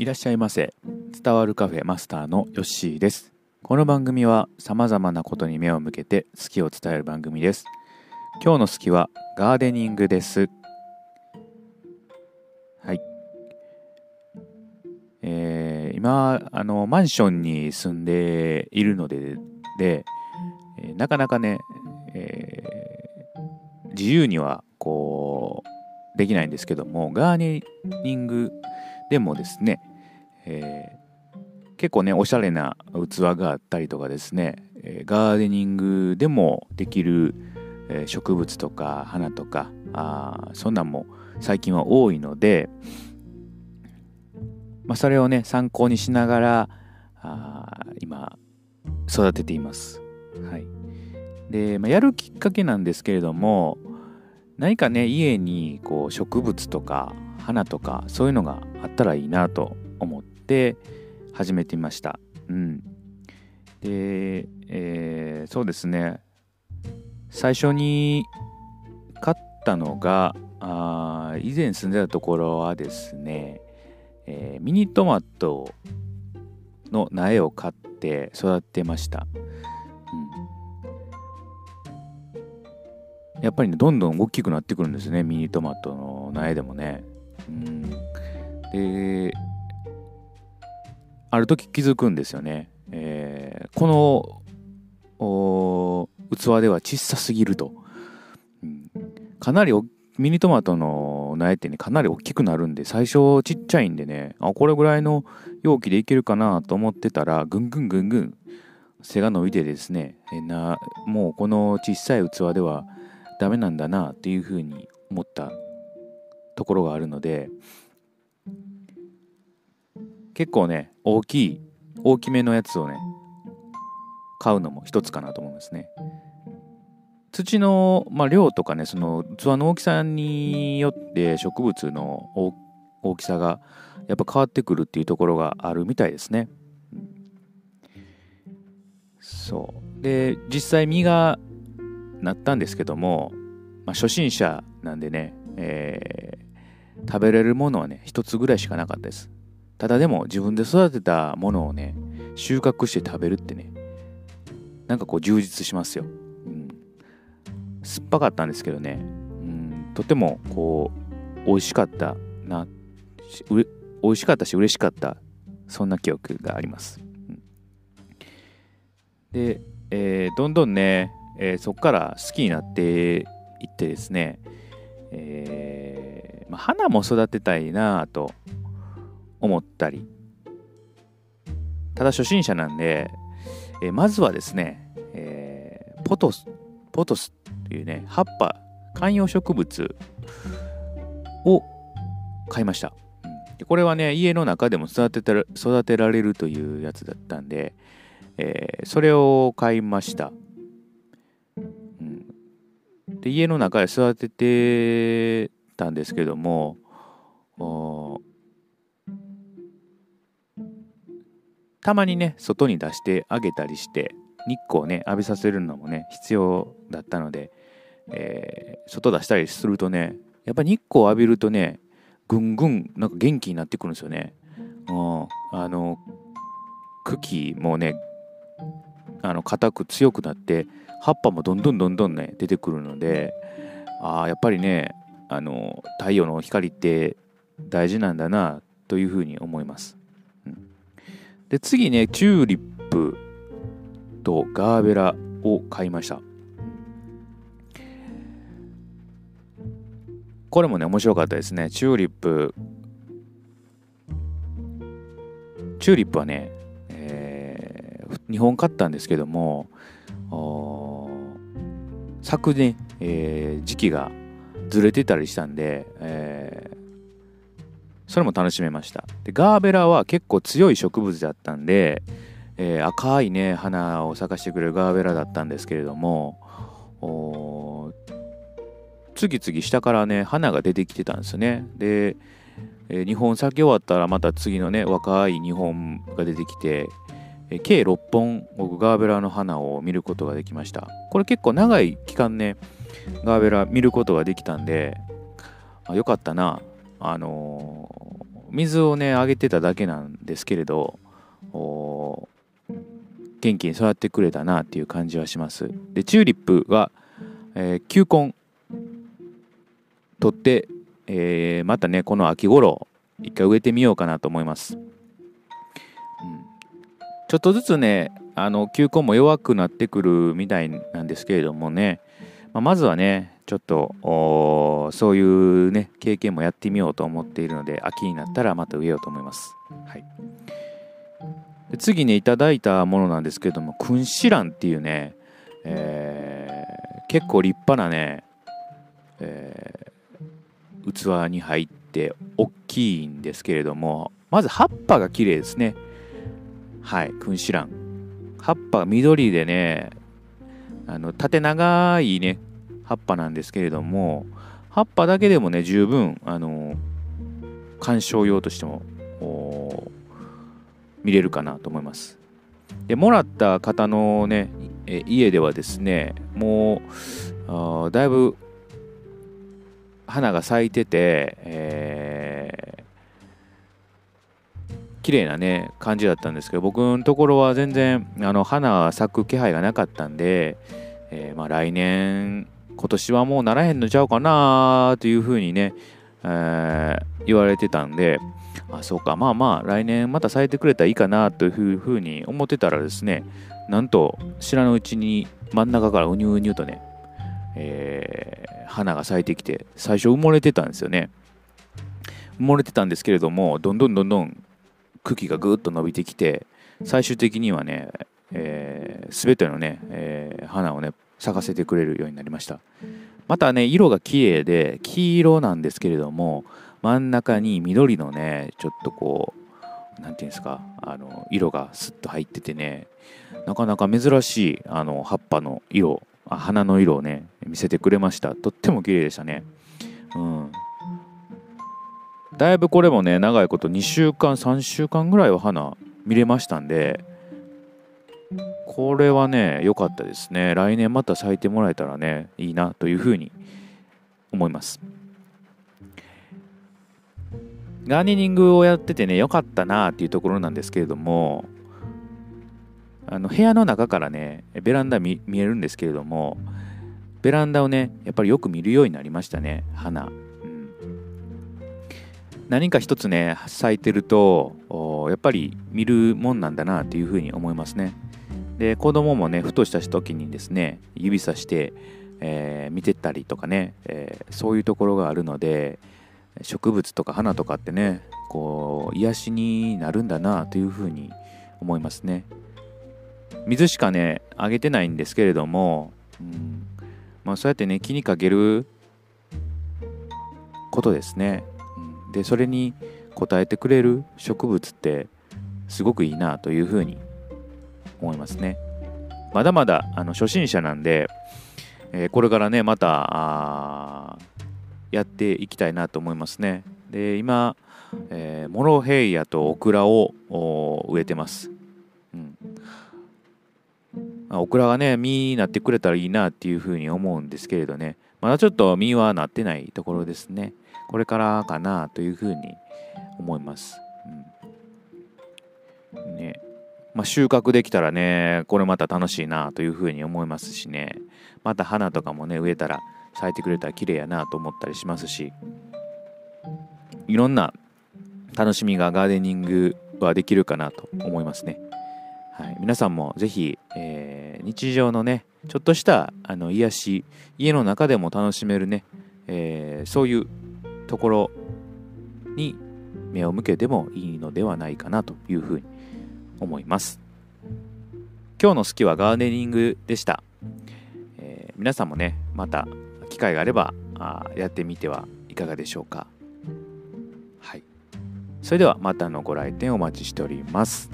いらっしゃいませ。伝わるカフェマスターのヨッシーです。この番組は様々なことに目を向けて好きを伝える番組です。今日の好きはガーデニングです。はい。えー、今あのマンションに住んでいるのでで、えー、なかなかね、えー、自由にはこうできないんですけどもガーデニングでもですね、えー、結構ねおしゃれな器があったりとかですね、えガーデニングでもできる、え植物とか花とかあそんなんも最近は多いので、まあ、それをね参考にしながらあ今育てています。はい、で、まあ、やるきっかけなんですけれども何かね家にこう植物とか花とかそういうのがあったらいいなと思って始めてみました。うん、で、えー、そうですね最初に買ったのがあ以前住んでたところはですね、えー、ミニトマトの苗を買って育ってました。うん、やっぱりねどんどん大きくなってくるんですねミニトマトの苗でもね。うん、である時気づくんですよね、えー、この器では小さすぎると、かなりミニトマトの苗ってねかなり大きくなるんで最初ちっちゃいんでねあこれぐらいの容器でいけるかなと思ってたらぐんぐんぐんぐん背が伸びてですねなもうこの小さい器ではダメなんだなっていうふうに思ったところがあるので結構ね大きい大きめのやつをね買うのも一つかなと思いますね。土の、まあ、量とかねその器の大きさによって植物の大きさがやっぱ変わってくるっていうところがあるみたいですね、そう。で実際実がなったんですけども、まあ、初心者なんでね、えー、食べれるものはね、一つぐらいしかなかったです。ただでも自分で育てたものをね、収穫して食べるってね、なんかこう充実しますよ。うん。酸っぱかったんですけどね、うん、とてもこう、美味しかったな、う美味しかったし嬉しかった、そんな記憶があります。うん、で、えー、どんどんね、えー、そこから好きになっていってですね、えー、まあ、花も育てたいなと思ったり。ただ初心者なんで、えー、まずはですね、えー、ポトスポトスというね葉っぱ観葉植物を買いました、でこれはね家の中でも育てた育てられるというやつだったんで、えー、それを買いました。うん。で家の中で育ててたんですけどもたまにね外に出してあげたりして日光をね浴びさせるのもね必要だったので、えー、外出したりするとねやっぱ日光を浴びるとねぐんぐんなんか元気になってくるんですよね。うん、あの茎もねあの硬く強くなって葉っぱもどんどんどんどんね出てくるのでああやっぱりねあの太陽の光って大事なんだなというふうに思います、うん、で次ねチューリップとガーベラを買いました。これもね面白かったですね。チューリップ。チューリップはね、えー、2本買ったんですけども昨年、えー、時期がずれてたりしたんで、えー、それも楽しめました。でガーベラは結構強い植物だったんで、えー、赤いね花を咲かしてくれるガーベラだったんですけれども次々下からね花が出てきてたんですよね。で、えー、2本咲き終わったらまた次のね若い2本が出てきて計6本僕ガーベラの花を見ることができました。これ結構長い期間ねガーベラ見ることができたんであよかったな。あの水をねあげてただけなんですけれど元気に育ってくれたなっていう感じはします。でチューリップは、えー、球根取って、えー、またねこの秋頃一回植えてみようかなと思います、うん、ちょっとずつねあの球根も弱くなってくるみたいなんですけれどもね、まあ、まずはねちょっとそういうね経験もやってみようと思っているので秋になったらまた植えようと思います、はい、で次にいただいたものなんですけども君子蘭っていうね、えー、結構立派なね、えー、器に入って大きいんですけれどもまず葉っぱが綺麗ですね。はい君子蘭葉っぱ緑でねあの縦長いね葉っぱなんですけれども葉っぱだけでもね十分あの観賞用としても見れるかなと思います。でもらった方のね家ではですねもうだいぶ花が咲いてて、えー、綺麗なね感じだったんですけど僕のところは全然あの花が咲く気配がなかったんで、えー、まあ、来年今年はもうならへんのちゃうかなというふうにね、えー、言われてたんで、あ、そうか、まあまあ、来年また咲いてくれたらいいかなというふうに思ってたらですね、なんと知らぬうちに真ん中からうにゅうにゅうとね、えー、花が咲いてきて、最初埋もれてたんですよね。埋もれてたんですけれども、どんどんどんどん茎がぐっと伸びてきて、最終的にはね、えー、全てのね、えー、花をね、咲かせてくれるようになりました。またね色が綺麗で黄色なんですけれども真ん中に緑のねちょっとこう何て言うんですかあの色がスッと入っててねなかなか珍しいあの葉っぱの色花の色をね見せてくれました。とっても綺麗でしたね。うん。だいぶこれもね長いこと2週間3週間ぐらいは花見れましたんでこれはね、良かったですね。来年また咲いてもらえたらね、いいなというふうに思います。ガーデニングをやっててね、良かったなっていうところなんですけれども、あの部屋の中からね、ベランダ見えるんですけれども、ベランダをね、やっぱりよく見るようになりましたね、花。うん、何か一つね、咲いてると、やっぱり見るもんなんだなっていうふうに思いますね。で子供もねふとした時にですね指さして、えー、見てたりとかね、えー、そういうところがあるので植物とか花とかってねこう癒しになるんだなというふうに思いますね。水しかねあげてないんですけれども、うんまあ、そうやってね気にかけることですね、うん、でそれに応えてくれる植物ってすごくいいなというふうに思いますね。まだまだあの初心者なんで、えー、これからね、またやっていきたいなと思いますね。で、今、えー、モロヘイヤとオクラを植えてます。うん。オクラがね、実になってくれたらいいなっていうふうに思うんですけれどね、まだちょっと実はなってないところですね。これからかなというふうに思います。うん、ね。まあ、収穫できたらねこれまた楽しいなというふうに思いますしね。また花とかもね植えたら咲いてくれたら綺麗やなと思ったりしますし。いろんな楽しみがガーデニングはできるかなと思いますね。はい、皆さんもぜひ、えー、日常のねちょっとしたあの癒し家の中でも楽しめるね、えー、そういうところに目を向けてもいいのではないかなというふうに思います。今日の好きはガーデニングでした、えー、皆さんもねまた機会があればあやってみてはいかがでしょうか。はい。それではまたのご来店お待ちしております。